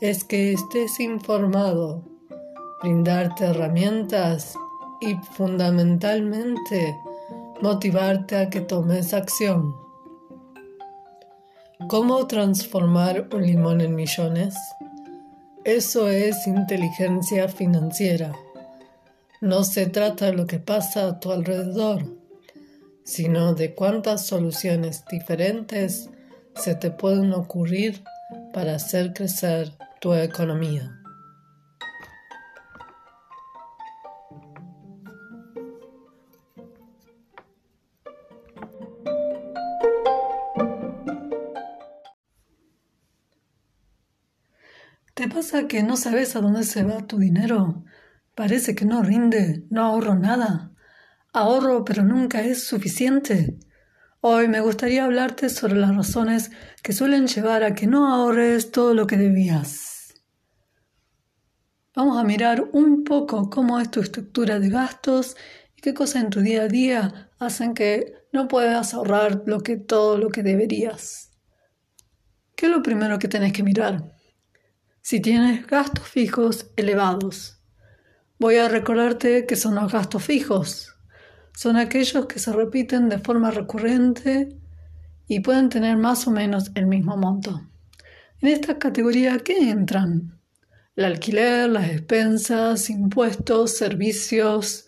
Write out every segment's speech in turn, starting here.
es que estés informado, brindarte herramientas y fundamentalmente motivarte a que tomes acción. ¿Cómo transformar un limón en millones? Eso es inteligencia financiera. No se trata de lo que pasa a tu alrededor, sino de cuántas soluciones diferentes se te pueden ocurrir para hacer crecer tu economía. ¿Te pasa que no sabes a dónde se va tu dinero? Parece que no rinde, no ahorro nada. Ahorro, pero nunca es suficiente. Hoy me gustaría hablarte sobre las razones que suelen llevar a que no ahorres todo lo que debías. Vamos a mirar un poco cómo es tu estructura de gastos y qué cosas en tu día a día hacen que no puedas ahorrar lo que, todo lo que deberías. ¿Qué es lo primero que tenés que mirar? Si tienes gastos fijos elevados, voy a recordarte que son los gastos fijos. Son aquellos que se repiten de forma recurrente y pueden tener más o menos el mismo monto. En esta categoría, ¿qué entran? El alquiler, las expensas, impuestos, servicios,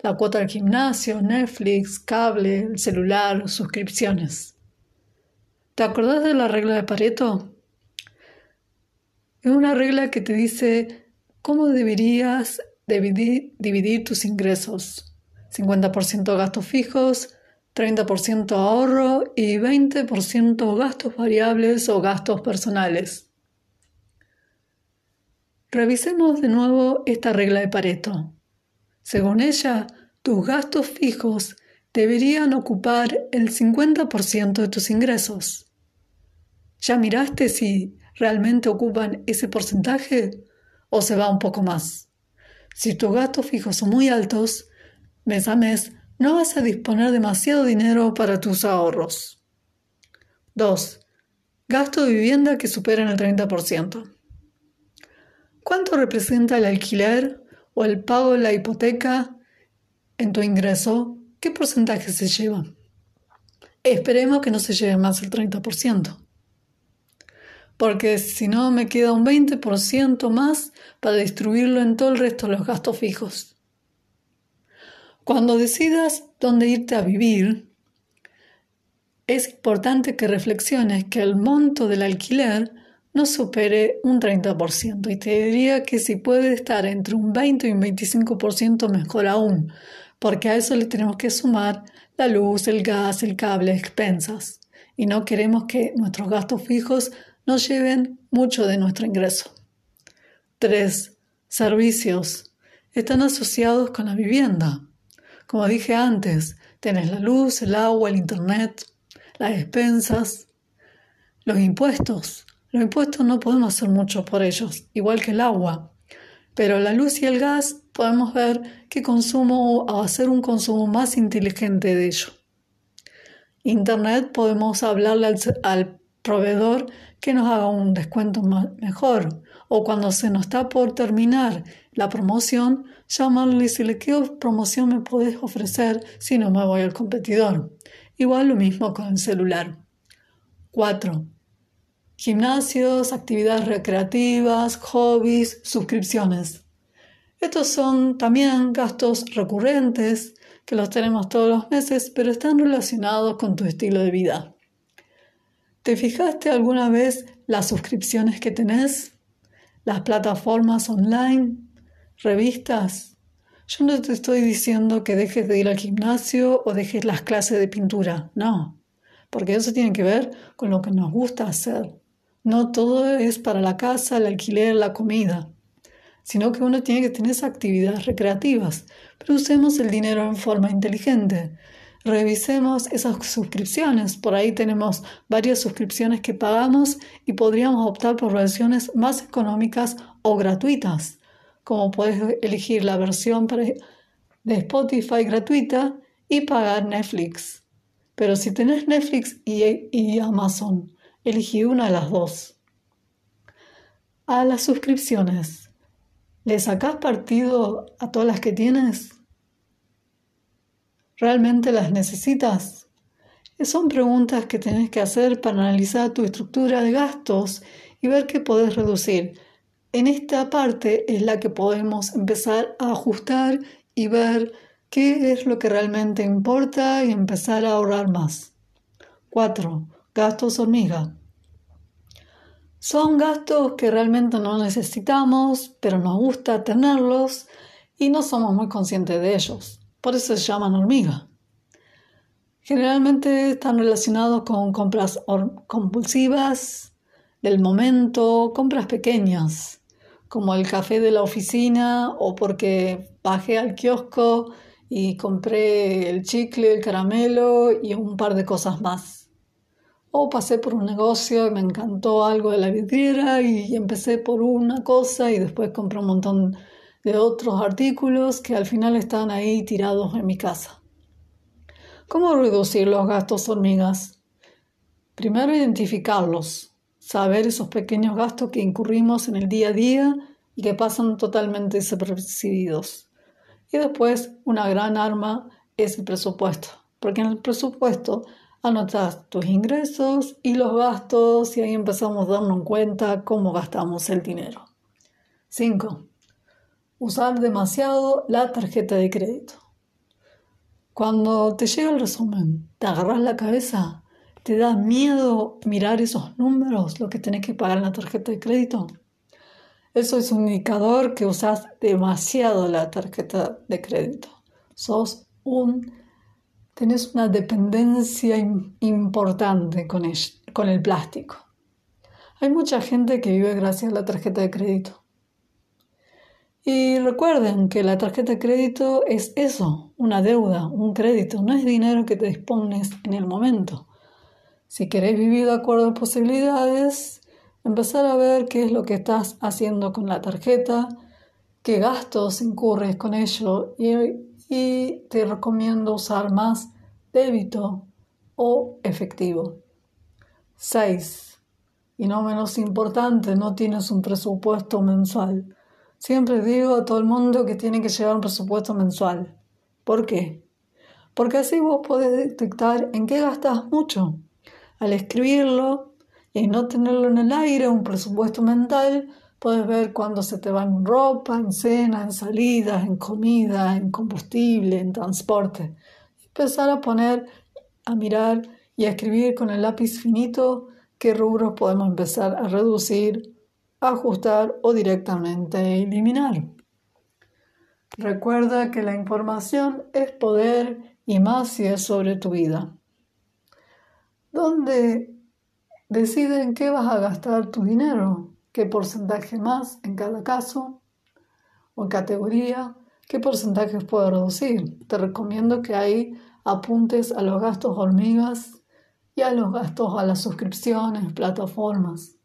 la cuota del gimnasio, Netflix, cable, el celular, suscripciones. ¿Te acordás de la regla de Pareto? Es una regla que te dice cómo deberías dividir, tus ingresos. 50% gastos fijos, 30% ahorro y 20% gastos variables o gastos personales. Revisemos de nuevo esta regla de Pareto. Según ella, tus gastos fijos deberían ocupar el 50% de tus ingresos. ¿Ya miraste si realmente ocupan ese porcentaje o se va un poco más. Si tus gastos fijos son muy altos, mes a mes no vas a disponer demasiado dinero para tus ahorros. 2. Gasto de vivienda que superen el 30%. ¿Cuánto representa el alquiler o el pago de la hipoteca en tu ingreso? ¿Qué porcentaje se lleva? Esperemos que no se lleve más el 30% porque si no me queda un 20% más para distribuirlo en todo el resto de los gastos fijos. Cuando decidas dónde irte a vivir, es importante que reflexiones que el monto del alquiler no supere un 30% y te diría que si puede estar entre un 20 y un 25% mejor aún, porque a eso le tenemos que sumar la luz, el gas, el cable, expensas y no queremos que nuestros gastos fijos nos lleven mucho de nuestro ingreso. 3. Servicios. Están asociados con la vivienda. Como dije antes, tenés la luz, el agua, el internet, las expensas, los impuestos. Los impuestos no podemos hacer mucho por ellos, igual que el agua. Pero la luz y el gas podemos ver qué consumo o hacer un consumo más inteligente de ello. Internet podemos hablarle al, al proveedor que nos haga un descuento mejor. O cuando se nos está por terminar la promoción, llamarle y decirle qué promoción me puedes ofrecer si no me voy al competidor. Igual lo mismo con el celular. 4. Gimnasios, actividades recreativas, hobbies, suscripciones. Estos son también gastos recurrentes que los tenemos todos los meses, pero están relacionados con tu estilo de vida. ¿Te fijaste alguna vez las suscripciones que tenés? ¿Las plataformas online? ¿Revistas? Yo no te estoy diciendo que dejes de ir al gimnasio o dejes las clases de pintura, no, porque eso tiene que ver con lo que nos gusta hacer. No todo es para la casa, el alquiler, la comida, sino que uno tiene que tener actividades recreativas, pero usemos el dinero en forma inteligente. Revisemos esas suscripciones. Por ahí tenemos varias suscripciones que pagamos y podríamos optar por versiones más económicas o gratuitas, como puedes elegir la versión de Spotify gratuita y pagar Netflix. Pero si tenés Netflix y, Amazon, elegí una de las dos. A las suscripciones, ¿le sacás partido a todas las que tienes? ¿Realmente las necesitas? Son preguntas que tenés que hacer para analizar tu estructura de gastos y ver qué podés reducir. En esta parte es la que podemos empezar a ajustar y ver qué es lo que realmente importa y empezar a ahorrar más. 4. Gastos hormiga. Son gastos que realmente no necesitamos, pero nos gusta tenerlos y no somos muy conscientes de ellos. Por eso se llaman hormiga. Generalmente están relacionados con compras compulsivas del momento, compras pequeñas, como el café de la oficina o porque bajé al kiosco y compré el chicle, el caramelo y un par de cosas más. O pasé por un negocio y me encantó algo de la vidriera y empecé por una cosa y después compré un montón de otros artículos que al final están ahí tirados en mi casa. ¿Cómo reducir los gastos hormigas? Primero identificarlos, saber esos pequeños gastos que incurrimos en el día a día y que pasan totalmente desapercibidos. Y después una gran arma es el presupuesto, porque en el presupuesto anotas tus ingresos y los gastos y ahí empezamos a darnos cuenta cómo gastamos el dinero. 5 usar demasiado la tarjeta de crédito. Cuando te llega el resumen, te agarras la cabeza, te da miedo mirar esos números, lo que tenés que pagar en la tarjeta de crédito. Eso es un indicador que usas demasiado la tarjeta de crédito. Sos un, tenés una dependencia importante con con el plástico. Hay mucha gente que vive gracias a la tarjeta de crédito. Y recuerden que la tarjeta de crédito es eso, una deuda, un crédito, no es dinero que te dispones en el momento. Si queréis vivir de acuerdo a posibilidades, empezar a ver qué es lo que estás haciendo con la tarjeta, qué gastos incurres con ello y, y te recomiendo usar más débito o efectivo. 6. Y no menos importante, no tienes un presupuesto mensual. Siempre digo a todo el mundo que tiene que llevar un presupuesto mensual. ¿Por qué? Porque así vos podés detectar en qué gastas mucho. Al escribirlo y no tenerlo en el aire, un presupuesto mental, puedes ver cuándo se te va en ropa, en cena, en salidas, en comida, en combustible, en transporte. Empezar a poner, a mirar y a escribir con el lápiz finito qué rubros podemos empezar a reducir ajustar o directamente eliminar. Recuerda que la información es poder y más si es sobre tu vida. ¿Dónde deciden qué vas a gastar tu dinero, qué porcentaje más en cada caso o categoría, qué porcentajes puedo reducir. Te recomiendo que ahí apuntes a los gastos hormigas y a los gastos a las suscripciones, plataformas.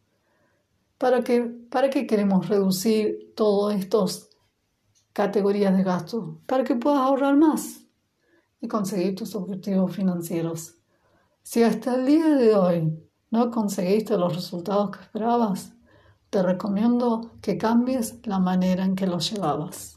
¿Para qué, ¿Para queremos reducir todas estas categorías de gasto? Para que puedas ahorrar más y conseguir tus objetivos financieros. Si hasta el día de hoy no conseguiste los resultados que esperabas, te recomiendo que cambies la manera en que los llevabas.